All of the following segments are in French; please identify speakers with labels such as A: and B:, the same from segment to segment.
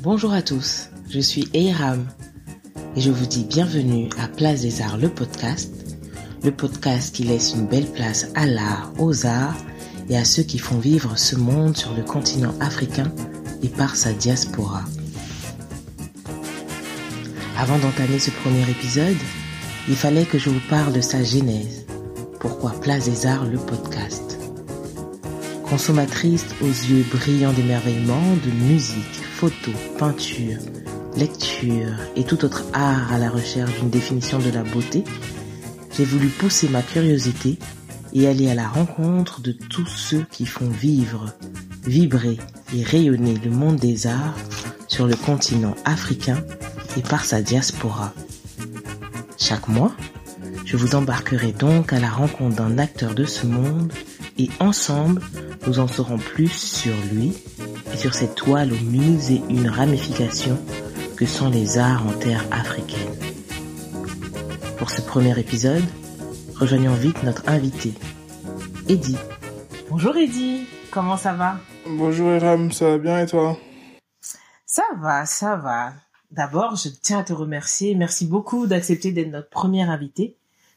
A: Bonjour à tous, je suis Eiram et je vous dis bienvenue à Place des Arts, le podcast, le podcast qui laisse une belle place à l'art, aux arts et à ceux qui font vivre ce monde sur le continent africain et par sa diaspora. Avant d'entamer ce premier épisode, il fallait que je vous parle de sa genèse. Pourquoi Place des Arts, le podcast Consommatrice aux yeux brillants d'émerveillement de musique, photos, peinture, lecture et tout autre art à la recherche d'une définition de la beauté, j'ai voulu pousser ma curiosité et aller à la rencontre de tous ceux qui font vivre, vibrer et rayonner le monde des arts sur le continent africain et par sa diaspora. Chaque mois, je vous embarquerai donc à la rencontre d'un acteur de ce monde et ensemble, nous en saurons plus sur lui sur cette toile aux mille et une ramifications que sont les arts en terre africaine. Pour ce premier épisode, rejoignons vite notre invité, Eddie. Bonjour Eddie, comment ça va?
B: Bonjour Eram, ça va bien et toi?
A: Ça va, ça va. D'abord, je tiens à te remercier. Merci beaucoup d'accepter d'être notre premier invité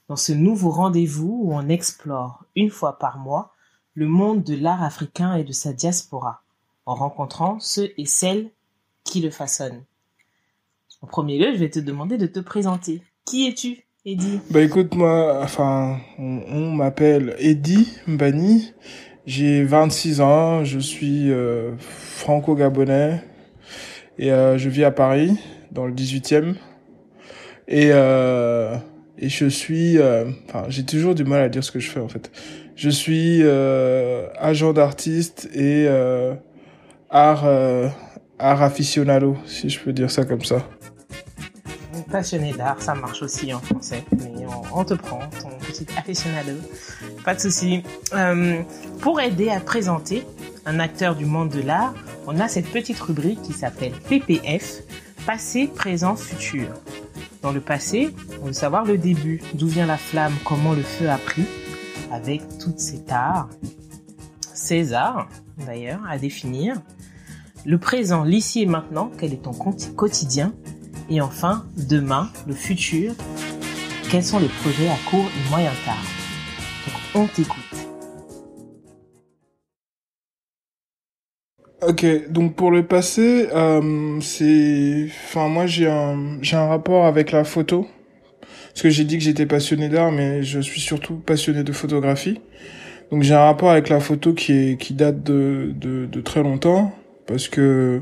A: dans ce nouveau rendez-vous où on explore une fois par mois le monde de l'art africain et de sa diaspora, en rencontrant ceux et celles qui le façonnent. En premier lieu, je vais te demander de te présenter. Qui es-tu, Eddie
B: Bah écoute, moi, on, m'appelle Eddie Mbani. J'ai 26 ans, je suis euh, franco-gabonais et euh, je vis à Paris, dans le 18e. Et, euh, et je suis... Enfin, j'ai toujours du mal à dire ce que je fais en fait. Je suis agent d'artiste et art, euh, art aficionado, si je peux dire ça comme ça.
A: Passionné d'art, ça marche aussi en français, mais on, te prend, ton petit aficionado. Pas de souci. Euh, pour aider à présenter un acteur du monde de l'art, on a cette petite rubrique qui s'appelle PPF, passé, présent, futur. Dans le passé, on veut savoir le début, d'où vient la flamme, comment le feu a pris, avec toutes ces arts, ces arts d'ailleurs à définir. Le présent, l'ici et maintenant, quel est ton quotidien? Et enfin, demain, le futur, quels sont les projets à court et moyen terme? Donc on t'écoute.
B: Ok, donc pour le passé, euh, c'est, enfin moi j'ai un, j'ai un rapport avec la photo, parce que j'ai dit que j'étais passionné d'art, mais je suis surtout passionné de photographie. Donc j'ai un rapport avec la photo qui est, qui date de, de, de très longtemps, parce que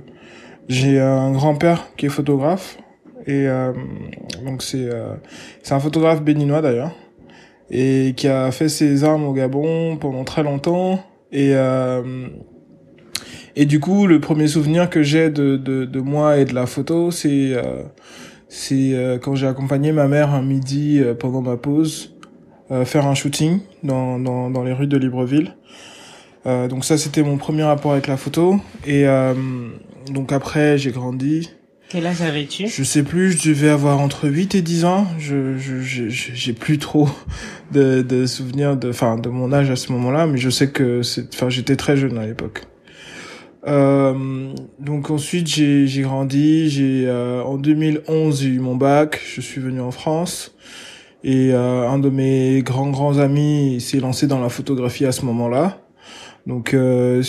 B: j'ai un grand-père qui est photographe, et euh, donc c'est, euh, c'est un photographe béninois d'ailleurs, et qui a fait ses armes au Gabon pendant très longtemps, et euh, et du coup, le premier souvenir que j'ai de, de, de moi et de la photo, c'est c'est quand j'ai accompagné ma mère un midi pendant ma pause faire un shooting dans, dans, dans les rues de Libreville. Euh, donc ça, c'était mon premier rapport avec la photo. Et euh, donc après, j'ai grandi.
A: Quel âge avais-tu?
B: Je sais plus, je devais avoir entre 8 et 10 ans. Je je je- je- j'ai plus trop de, de souvenirs de enfin de mon âge à ce moment-là, mais je sais que c'est enfin j'étais très jeune à l'époque. Euh, donc ensuite j'ai j'ai grandi, j'ai euh, en 2011 j'ai eu mon bac, je suis venu en France et euh, un de mes grands grands amis s'est lancé dans la photographie à ce moment-là. Donc euh,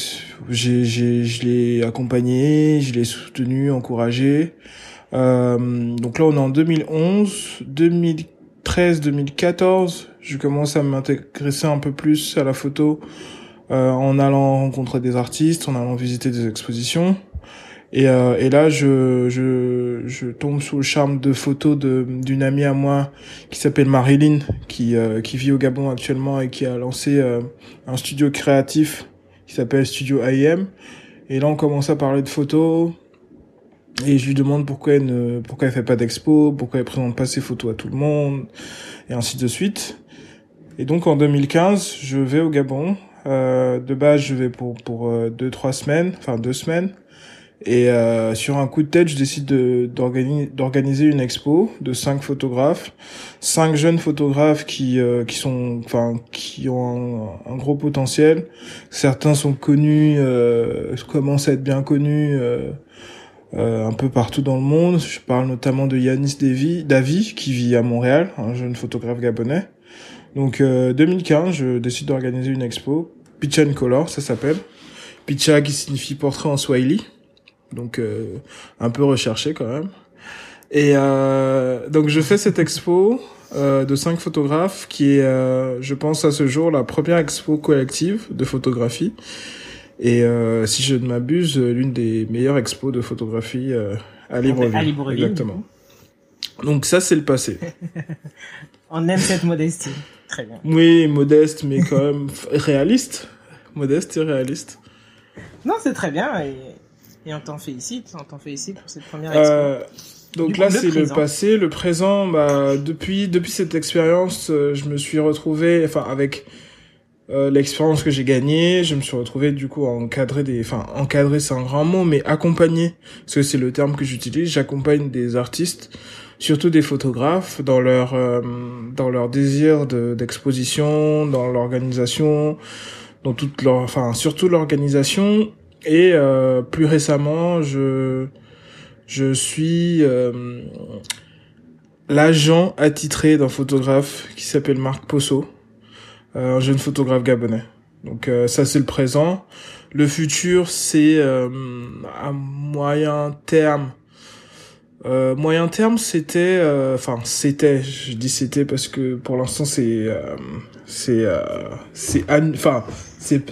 B: j'ai j'ai je l'ai accompagné, je l'ai soutenu, encouragé. Euh, donc là on est en 2011, 2013, 2014, je commence à m'intéresser un peu plus à la photo euh, en allant rencontrer des artistes, en allant visiter des expositions. Et, euh, et là, je, je, je tombe sous le charme de photos d'une amie à moi qui s'appelle Marilyn, qui, euh, qui vit au Gabon actuellement et qui a lancé euh, un studio créatif qui s'appelle Studio IM. Et là, on commence à parler de photos. Et je lui demande pourquoi elle ne, pourquoi elle fait pas d'expo, pourquoi elle présente pas ses photos à tout le monde, et ainsi de suite. Et donc en 2015, je vais au Gabon. Euh, de base, je vais pour pour euh, deux trois semaines, enfin deux semaines. Et euh, sur un coup de tête, je décide de- d'organi- d'organiser une expo de cinq photographes, cinq jeunes photographes qui euh, qui sont, enfin, qui ont un, gros potentiel. Certains sont connus, euh, commencent à être bien connus. euh, euh, un peu partout dans le monde. Je parle notamment de Yanis Davy, Davy qui vit à Montréal, un jeune photographe gabonais. Donc 2015, je décide d'organiser une expo, Picha Color, ça s'appelle. Picha qui signifie portrait en Swahili, donc un peu recherché quand même. Et donc je fais cette expo euh, de cinq photographes qui est, euh, je pense à ce jour, la première expo collective de photographie. Et euh, si je ne m'abuse, l'une des meilleures expos de photographie à Libreville. À Libreville. Exactement. Donc ça, c'est le passé.
A: on aime cette modestie. Très bien.
B: Oui, modeste, mais quand même réaliste. Modeste et réaliste.
A: Non, c'est très bien et, et on t'en félicite. On t'en félicite pour cette première expo.
B: Donc là, c'est le passé, le présent. Bah, depuis depuis cette expérience, euh, je me suis retrouvé, enfin avec euh, l'expérience que j'ai gagnée, je me suis retrouvé du coup à encadrer des, enfin encadrer c'est un grand mot, mais accompagner, parce que c'est le terme que j'utilise. J'accompagne des artistes, surtout des photographes, dans leur euh, dans leur désir d'exposition, dans l'organisation, dans toute leur, enfin surtout l'organisation. Et euh, plus récemment, je je suis euh, l'agent attitré d'un photographe qui s'appelle Marc Posso, euh, un jeune photographe gabonais. Donc euh, ça c'est le présent. Le futur c'est à moyen terme. moyen terme c'était, enfin c'était, je dis c'était parce que pour l'instant c'est c'est c'est enfin c'est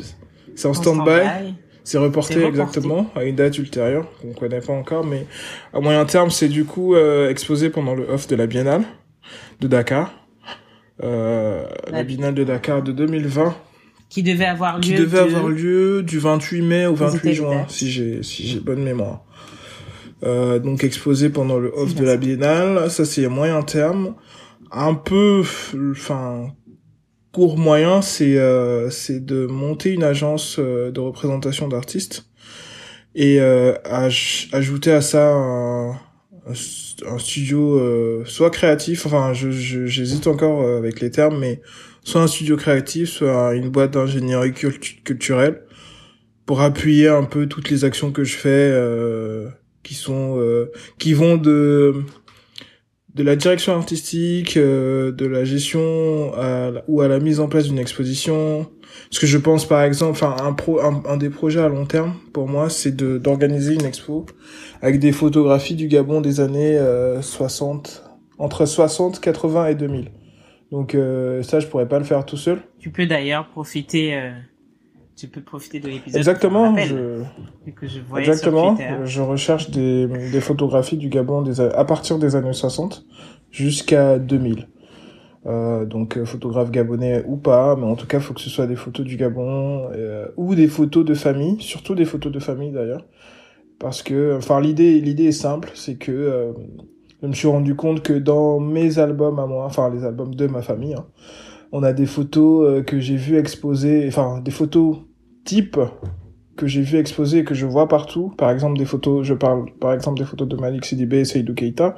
B: c'est en stand-by. C'est reporté, exactement à une date ultérieure qu'on connaît pas encore, mais à moyen terme, c'est du coup euh, exposé pendant le off de la Biennale de Dakar, euh, la... Biennale de Dakar de 2020,
A: qui devait avoir lieu.
B: Qui devait avoir lieu du 28 mai au 28 juin, si j'ai si j'ai bonne mémoire. Euh, donc exposé pendant le off de la Biennale, ça c'est moyen terme, un peu, enfin court moyen, c'est euh, c'est de monter une agence euh, de représentation d'artistes et euh, ajouter à ça un, un studio euh, soit créatif, enfin je j'hésite encore avec les termes, mais soit un studio créatif, soit une boîte d'ingénierie culturelle pour appuyer un peu toutes les actions que je fais qui sont qui vont de de la direction artistique, euh, de la gestion ou à la mise en place d'une exposition. Ce que je pense par exemple, enfin un pro, un, des projets à long terme pour moi, c'est d'organiser une expo avec des photographies du Gabon des années 60, euh, entre 60, 80 et 2000. Donc euh, ça, je pourrais pas le faire tout seul.
A: Tu peux d'ailleurs profiter tu peux profiter de l'épisode.
B: Exactement. Je... Que je Exactement. je recherche des, des photographies du Gabon des, à partir des années 60 jusqu'à 2000. Euh, donc euh, photographe gabonais ou pas, mais en tout cas, faut que ce soit des photos du Gabon euh, ou des photos de famille, surtout des photos de famille d'ailleurs, parce que, enfin, l'idée, l'idée est simple, c'est que euh, je me suis rendu compte que dans mes albums à moi, enfin les albums de ma famille, hein, on a des photos que j'ai vues exposées, enfin des photos type que j'ai vu exposer et que je vois partout, par exemple des photos, je parle par exemple des photos de Malik Sidibé et Seydou Keita,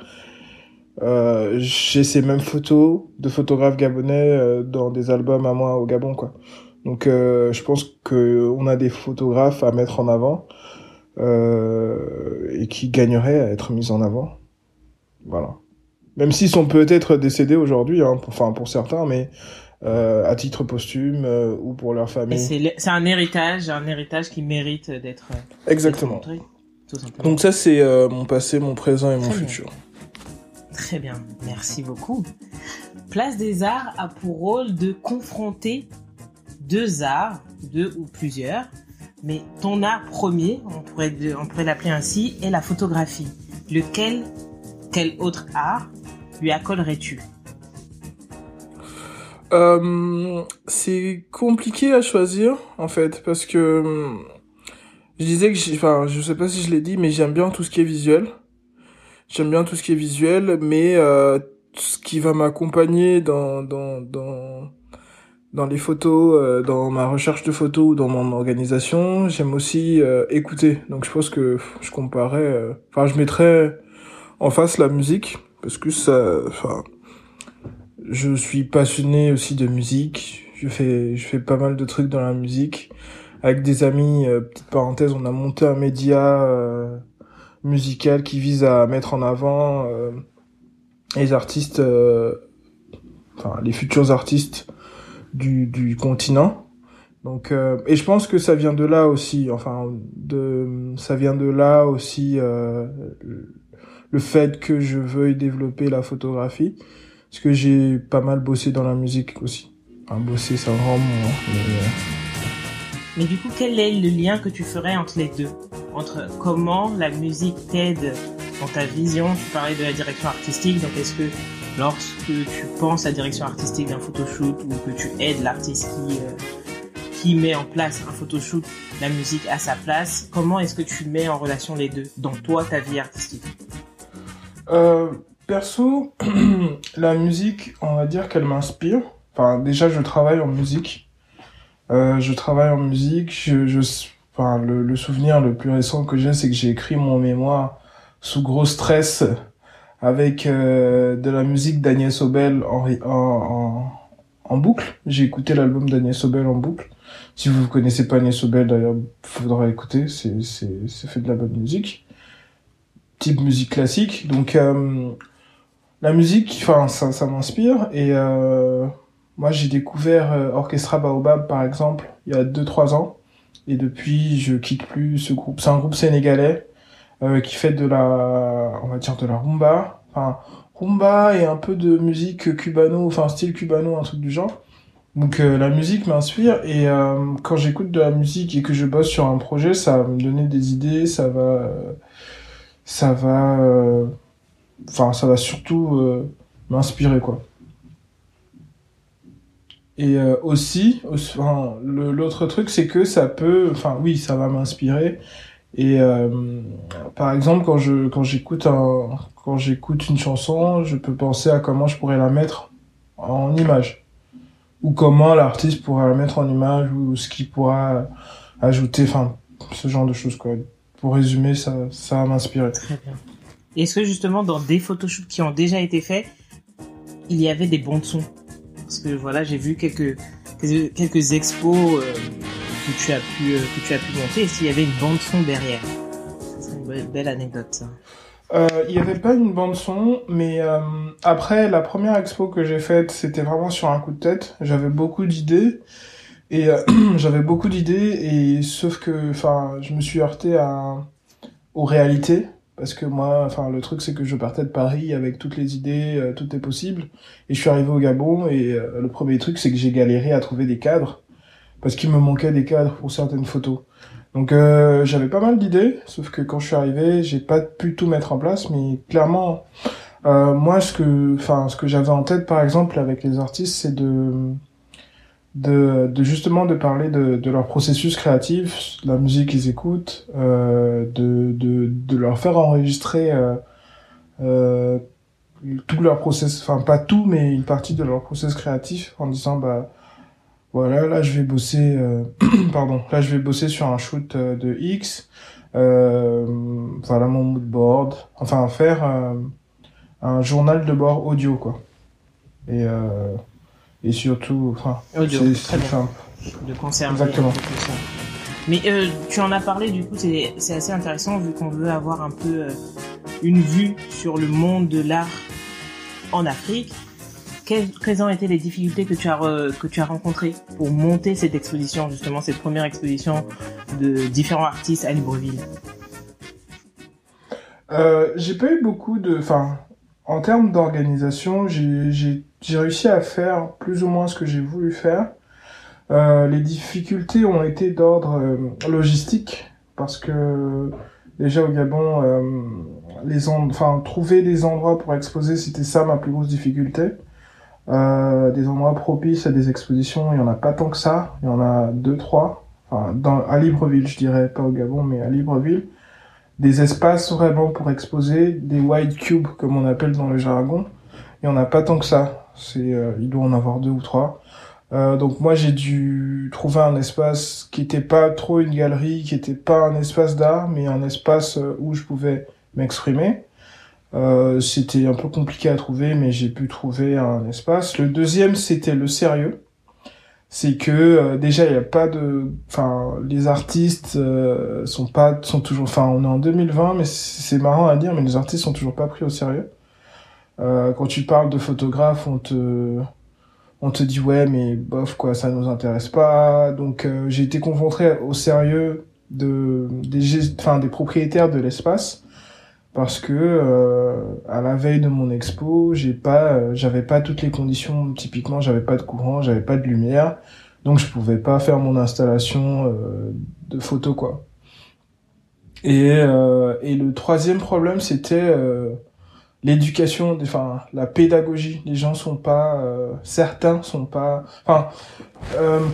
B: euh, j'ai ces mêmes photos de photographes gabonais euh, dans des albums à moi au Gabon, quoi. Donc euh, je pense que on a des photographes à mettre en avant euh, et qui gagneraient à être mis en avant. Voilà. Même s'ils sont peut-être décédés aujourd'hui, hein, enfin pour certains, mais à titre posthume euh, ou pour leur famille.
A: C'est un héritage, un héritage qui mérite d'être
B: exactement. Donc ça c'est euh, mon passé, mon présent et mon futur.
A: Très bien, merci beaucoup. Place des Arts a pour rôle de confronter deux arts, deux ou plusieurs, mais ton art premier, on pourrait, on pourrait l'appeler ainsi, est la photographie. Lequel, quel autre art lui accolerais-tu?
B: Euh, c'est compliqué à choisir en fait parce que je disais que enfin je sais pas si je l'ai dit mais j'aime bien tout ce qui est visuel. J'aime bien tout ce qui est visuel mais euh, ce qui va m'accompagner dans dans dans dans les photos euh, dans ma recherche de photos ou dans mon organisation. J'aime aussi euh, écouter. Donc je pense que je comparais enfin je mettrais en face la musique parce que ça enfin je suis passionné aussi de musique. Je fais, je fais pas mal de trucs dans la musique. Avec des amis, euh, petite parenthèse, on a monté un média euh, musicale qui vise à mettre en avant les artistes, enfin les futurs artistes du, du continent. Donc et je pense que ça vient de là aussi, enfin de ça vient de là aussi le fait que je veuille développer la photographie parce que j'ai pas mal bossé dans la musique aussi. Enfin, bossé, c'est un grand mot. Hein, mais, euh,
A: mais du coup, quel est le lien que tu ferais entre les deux? Entre comment la musique t'aide dans ta vision? Tu parlais de la direction artistique, donc est-ce que lorsque tu penses à la direction artistique d'un photoshoot ou que tu aides l'artiste qui, euh, qui met en place un photoshoot, la musique à sa place, comment est-ce que tu mets en relation les deux dans toi, ta vie artistique?
B: Euh, Perso, la musique, on va dire qu'elle m'inspire. Enfin, déjà, je travaille en musique. Euh, je travaille en musique. Je, je enfin, le, souvenir le plus récent que j'ai, c'est que j'ai écrit mon mémoire sous gros stress avec euh, de la musique d'Agnès Obel en, en, en, boucle. J'ai écouté l'album d'Agnès Obel en boucle. Si vous ne connaissez pas Agnès Obel, d'ailleurs, faudra écouter. C'est fait de la bonne musique. Type musique classique. Donc, euh, la musique, enfin, ça, ça m'inspire. Et euh, moi, j'ai découvert euh, Orchestra Baobab, par exemple, il y a 2-3 ans. Et depuis, je quitte plus ce groupe. C'est un groupe sénégalais euh, qui fait de la, on va dire, de la rumba. Enfin, rumba et un peu de musique cubano, enfin, style cubano, un truc du genre. Donc euh, la musique m'inspire et quand j'écoute de la musique et que je bosse sur un projet, ça va me donner des idées, ça va, ça va enfin ça va surtout euh, m'inspirer quoi. Et euh, aussi, enfin, l'autre truc c'est que ça peut enfin oui ça va m'inspirer. Et euh, par exemple quand je quand j'écoute un quand j'écoute une chanson je peux penser à comment je pourrais la mettre en image. Ou comment l'artiste pourrait la mettre en image ou ce qu'il pourra ajouter enfin ce genre de choses quoi. Pour résumer ça ça va m'inspirer
A: est-ce que justement dans des photoshoots qui ont déjà été faits, il y avait des bons de son? Parce que voilà, j'ai vu quelques quelques expos euh, que tu as pu euh, tu as pu monter. S'il y avait une bande son derrière, c'est une belle, anecdote.
B: Euh, il n'y avait pas une bande son, mais après la première expo que j'ai faite, c'était vraiment sur un coup de tête. J'avais beaucoup d'idées et j'avais beaucoup d'idées et sauf que, enfin, je me suis heurté à aux réalités parce que moi, enfin, le truc, c'est que je partais de Paris avec toutes les idées, euh, tout est possible. Et je suis arrivé au Gabon, et euh, le premier truc, c'est que j'ai galéré à trouver des cadres, parce qu'il me manquait des cadres pour certaines photos. Donc, euh, j'avais pas mal d'idées, sauf que quand je suis arrivé, j'ai pas pu tout mettre en place, mais clairement, moi, ce que, enfin, ce que j'avais en tête, par exemple, avec les artistes, c'est de de, de, justement de parler de, de, leur processus créatif, la musique qu'ils écoutent, euh, de, de, de, leur faire enregistrer euh, euh, tout leur process, enfin pas tout, mais une partie de leur process créatif en disant bah voilà là je vais bosser, euh, pardon, là je vais bosser sur un shoot euh, de X, euh, voilà mon mood board, enfin faire un journal de bord audio quoi. Et et surtout, enfin,
A: c'est simple. De conserver
B: Exactement.
A: Mais euh, tu en as parlé, du coup, c'est assez intéressant vu qu'on veut avoir un peu euh, une vue sur le monde de l'art en Afrique. Quelles, ont été les difficultés que tu as que tu as rencontrées pour monter cette exposition, justement cette première exposition de différents artistes à Libreville?
B: Euh, J'ai pas eu beaucoup de, enfin, en termes d'organisation, j'ai réussi à faire plus ou moins ce que j'ai voulu faire. Euh, les difficultés ont été d'ordre euh, logistique parce que déjà au Gabon, euh, trouver des endroits pour exposer, c'était ça ma plus grosse difficulté. Des endroits propices à des expositions, il y en a pas tant que ça. Il y en a deux, trois. Enfin, dans, à Libreville, je dirais, pas au Gabon, mais à Libreville des espaces vraiment pour exposer, des white cubes comme on appelle dans le jargon. Il n'y en a pas tant que ça. C'est, euh, il doit en avoir deux ou trois. Euh, donc moi j'ai dû trouver un espace qui était pas trop une galerie, qui était pas un espace d'art, mais un espace euh, où je pouvais m'exprimer. Euh, c'était un peu compliqué à trouver, mais j'ai pu trouver un espace. Le deuxième c'était le sérieux. C'est que euh, déjà il y a pas de enfin les artistes euh, sont pas sont toujours enfin on est en 2020 mais c'est marrant à dire mais les artistes sont toujours pas pris au sérieux. Euh, quand tu parles de photographe on te on te dit ouais mais bof quoi ça nous intéresse pas. Donc euh, j'ai été confronté au sérieux de des enfin des propriétaires de l'espace parce que euh, à la veille de mon expo, j'ai pas, euh, j'avais pas toutes les conditions. Typiquement, j'avais pas de courant, j'avais pas de lumière, donc je pouvais pas faire mon installation euh, de photo quoi. Et euh, et le troisième problème, c'était l'éducation, enfin la pédagogie. Les gens sont pas, certains sont pas, enfin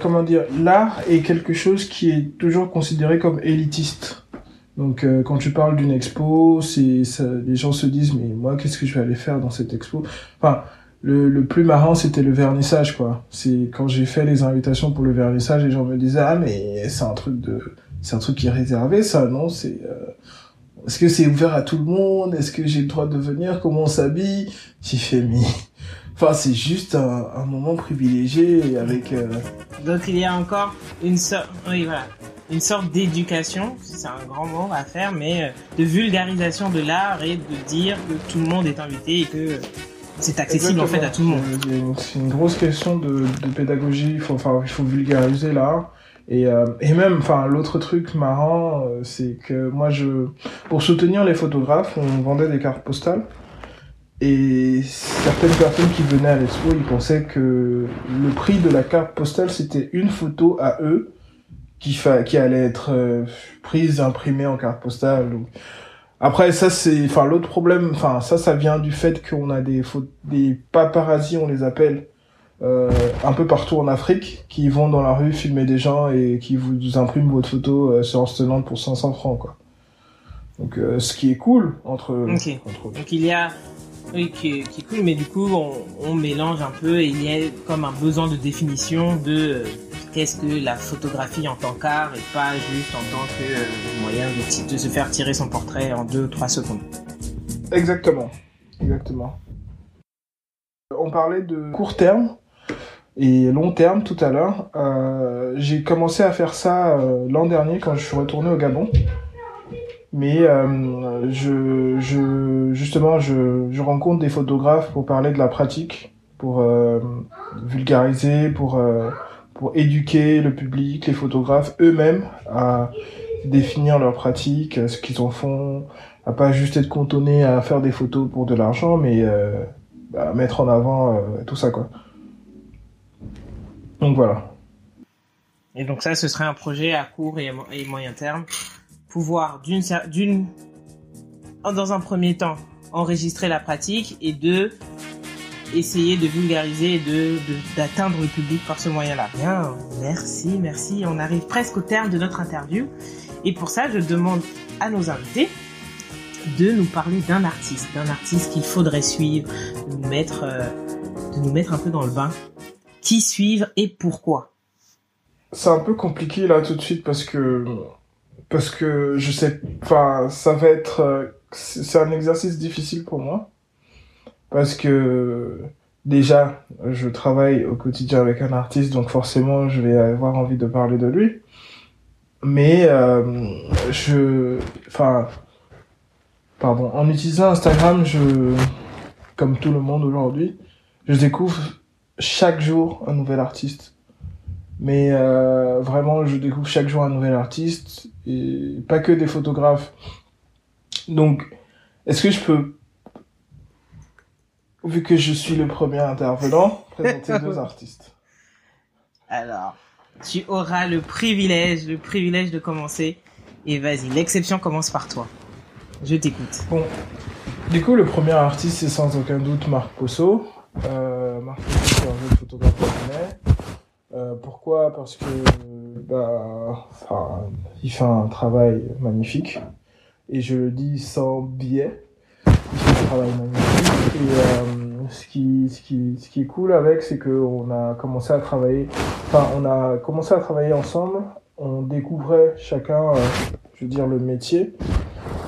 B: comment dire, l'art est quelque chose qui est toujours considéré comme élitiste donc euh, quand tu parles d'une expo, c'est les gens se disent mais moi qu'est-ce que je vais aller faire dans cette expo? Enfin le, le plus marrant c'était le vernissage quoi. C'est quand j'ai fait les invitations pour le vernissage, les gens me disaient ah mais c'est un truc de c'est un truc qui est réservé ça non? C'est euh... est-ce que c'est ouvert à tout le monde? Est-ce que j'ai le droit de venir? Comment on s'habille? J'ai fait mais enfin c'est juste un, un, moment privilégié avec euh...
A: donc il y a encore une sorte oui voilà une sorte d'éducation, c'est un grand mot à faire, mais euh, de vulgarisation de l'art et de dire que tout le monde est invité et que c'est accessible en fait à tout le monde.
B: C'est une grosse question de, de pédagogie. Il faut, enfin, il faut vulgariser l'art. Et, euh, et même, enfin, l'autre truc marrant, euh, c'est que moi, je, pour soutenir les photographes, on vendait des cartes postales. Et certaines personnes qui venaient à l'expo, ils pensaient que le prix de la carte postale, c'était une photo à eux qui, fa qui allait être euh, prise, imprimée en carte postale. Donc... Après, ça, c'est, enfin, l'autre problème, enfin, ça, ça vient du fait qu'on a des des paparazzi, on les appelle, euh, un peu partout en Afrique, qui vont dans la rue filmer des gens et qui vous impriment votre photo euh, sur Stelland pour 500 francs, quoi. Donc, euh, ce qui est cool entre,
A: entre Donc, il y a oui, qui, est cool, mais du coup, on, mélange un peu et il y a comme un besoin de définition de euh, qu'est-ce que la photographie en tant qu'art et pas juste en tant que euh, moyen de, se faire tirer son portrait en 2-3 secondes.
B: Exactement, exactement. On parlait de court terme et long terme tout à l'heure. Euh, J'ai commencé à faire ça euh, l'an dernier quand je suis retourné au Gabon mais euh, je, je, justement, je, je rencontre des photographes pour parler de la pratique, pour euh, vulgariser, pour, euh, pour éduquer le public, les photographes eux-mêmes à définir leur pratique, ce qu'ils en font, à pas juste être cantonné à faire des photos pour de l'argent, mais euh, à mettre en avant euh, tout ça, quoi. Donc voilà.
A: Et donc ça, ce serait un projet à court et moyen terme pouvoir d'une d'une dans un premier temps enregistrer la pratique et de essayer de vulgariser et de d'atteindre le public par ce moyen-là. Bien, merci, merci. On arrive presque au terme de notre interview et pour ça, je demande à nos invités de nous parler d'un artiste, d'un artiste qu'il faudrait suivre, de nous mettre euh, de nous mettre un peu dans le bain. Qui suivre et pourquoi?
B: C'est un peu compliqué là tout de suite parce que parce que je sais, enfin, ça va être, euh, c'est un exercice difficile pour moi, parce que déjà, je travaille au quotidien avec un artiste, donc forcément, je vais avoir envie de parler de lui, mais euh, je, enfin, pardon, en utilisant Instagram, je, comme tout le monde aujourd'hui, je découvre chaque jour un nouvel artiste mais euh, vraiment, je découvre chaque jour un nouvel artiste et pas que des photographes. Donc, est-ce que je peux, vu que je suis le premier intervenant, présenter deux artistes?
A: Alors, tu auras le privilège, le privilège de commencer. Et vas-y, l'exception commence par toi. Je t'écoute.
B: Bon, du coup, le premier artiste, c'est sans aucun doute Marc Posso. Euh, Marc Posso, c'est un jeune photographe euh, pourquoi? Parce que bah, il fait un travail magnifique et je le dis sans biais. Il fait un travail magnifique et euh, ce qui ce qui ce qui est cool avec c'est que on a commencé à travailler. Enfin, on a commencé à travailler ensemble. On découvrait chacun, euh, je veux dire, le métier.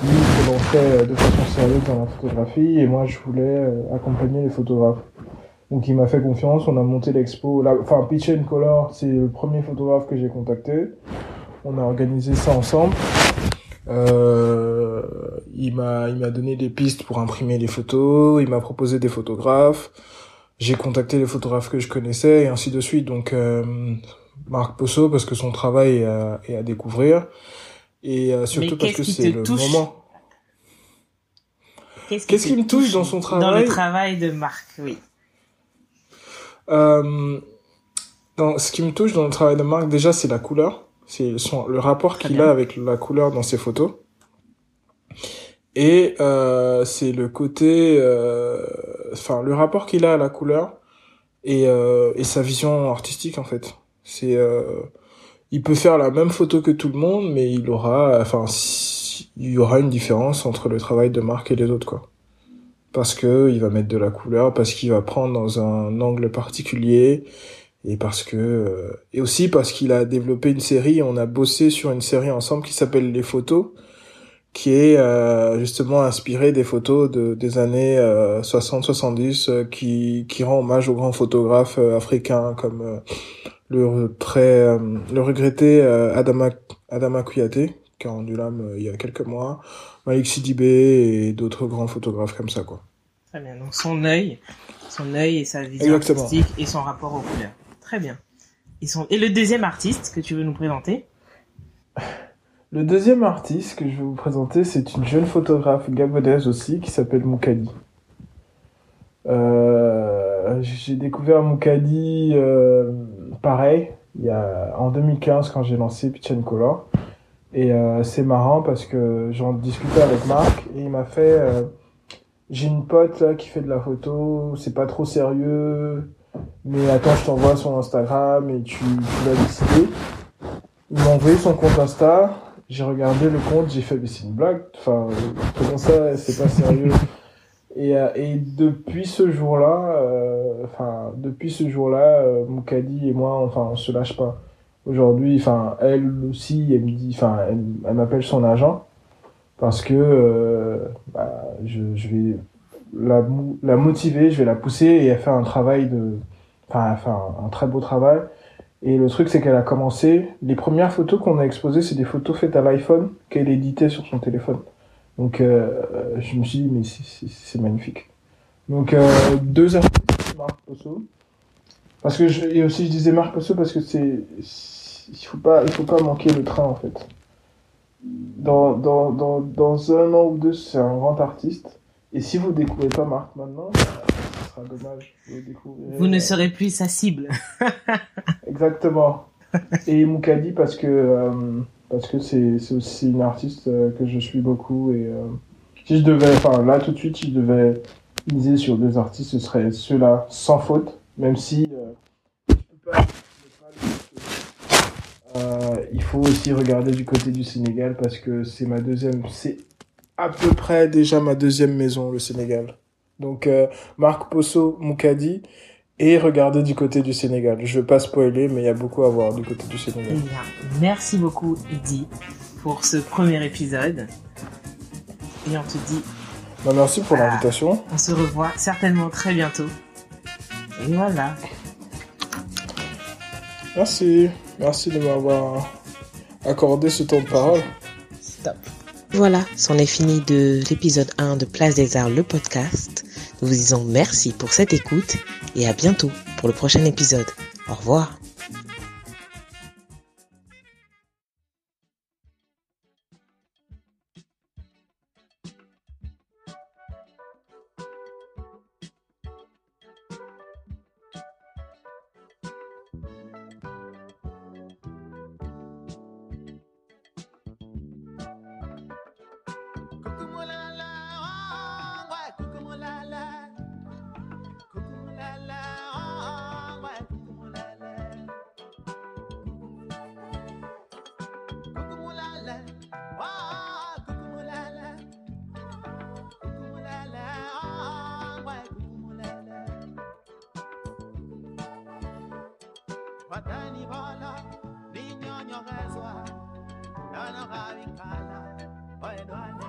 B: Lui, il fait de façon sérieuse dans la photographie et moi, je voulais accompagner les photographes. Donc il m'a fait confiance, on a monté l'expo. Enfin, Pitch and Color, c'est le premier photographe que j'ai contacté. On a organisé ça ensemble. Euh, il m'a il m'a donné des pistes pour imprimer les photos, il m'a proposé des photographes. J'ai contacté les photographes que je connaissais et ainsi de suite. Donc euh, Marc Posso parce que son travail est à, est à découvrir et euh, surtout parce que c'est le moment.
A: Qu'est-ce qui, me touche dans son travail Dans le travail de Marc, oui.
B: Euh, dans, ce qui me touche dans le travail de Marc, déjà, c'est la couleur. C'est le rapport qu'il a avec la couleur dans ses photos. Et euh, c'est le côté, euh, enfin, le rapport qu'il a à la couleur et, euh, et sa vision artistique en fait. C'est, euh, il peut faire la même photo que tout le monde, mais il aura, enfin, il y aura une différence entre le travail de Marc et les autres quoi parce que il va mettre de la couleur, parce qu'il va prendre dans un angle particulier, et parce que euh, et aussi parce qu'il a développé une série. On a bossé sur une série ensemble qui s'appelle Les Photos, qui est euh, justement inspirée des photos de, des années 60-70, euh, qui qui rend hommage aux grands photographes africains comme le très le regretté Adama Adama Kouyaté qui a rendu l'âme il y a quelques mois, Malik Sidibé et d'autres grands photographes comme ça, quoi.
A: Très bien. Donc son œil, son œil et sa vision artistique et son rapport aux couleurs. Très bien. Et, et le deuxième artiste que tu veux nous présenter?
B: Le deuxième artiste que je vais vous présenter, c'est une jeune photographe gabonaise aussi qui s'appelle Moukadi. Euh, j'ai découvert Moukadi euh, pareil il y a, en 2015 quand j'ai lancé Pitch Color. Et euh, c'est marrant parce que j'en discutais avec Marc et il m'a fait euh, j'ai une pote là qui fait de la photo, c'est pas trop sérieux, mais attends, je t'envoie son Instagram et tu, tu vas décider. Il m'a envoyé son compte Insta, j'ai regardé le compte, j'ai fait mais c'est une blague, enfin comment ça, c'est pas sérieux? Et, euh, et depuis ce jour-là, euh, enfin depuis ce jour-là, Moukadi et moi, enfin on se lâche pas aujourd'hui, enfin, elle aussi, elle me dit, enfin, elle, m'appelle son agent parce que euh, bah, je, je, vais la, la motiver, je vais la pousser et elle fait un travail de, enfin, elle fait un, très beau travail. Et le truc, c'est qu'elle a commencé. Les premières photos qu'on a exposées, c'est des photos faites à l'iPhone qu'elle éditait sur son téléphone. Donc, euh, je me suis dit, mais c'est magnifique. Donc, euh, deux artistes, Marc Posso. Parce que je, et aussi, je disais Marc Posso parce que c'est il faut pas il faut pas manquer le train en fait. Dans, dans, dans, dans un an ou deux, c'est un grand artiste. Et si vous découvrez pas Marc maintenant, ce sera dommage.
A: Vous, vous ne serez plus sa cible.
B: Exactement. Et Moukadi parce que euh, parce que c'est c'est aussi une artiste euh, que je suis beaucoup et euh, si je devais enfin là tout de suite si je devais miser sur deux artistes ce serait ceux-là sans faute même si je peux pas euh, il faut aussi regarder du côté du Sénégal parce que c'est ma deuxième, c'est à peu près déjà ma deuxième maison, le Sénégal. Donc euh, Marc Posso, Moukadi et regarder du côté du Sénégal. Je veux pas spoiler, mais il y a beaucoup à voir du côté du Sénégal.
A: Eh merci beaucoup, Eddy, pour ce premier épisode. Et on te dit.
B: Bah, merci pour l'invitation.
A: On se revoit certainement très bientôt. Et voilà.
B: Merci. Merci de m'avoir accordé ce temps de parole.
A: Stop. Voilà, c'en est fini de l'épisode 1 de Place des Arts, le podcast. Nous vous disons merci pour cette écoute et à bientôt pour le prochain épisode. Au revoir. watani bola linyonyogezwa nonogabikala oedwane.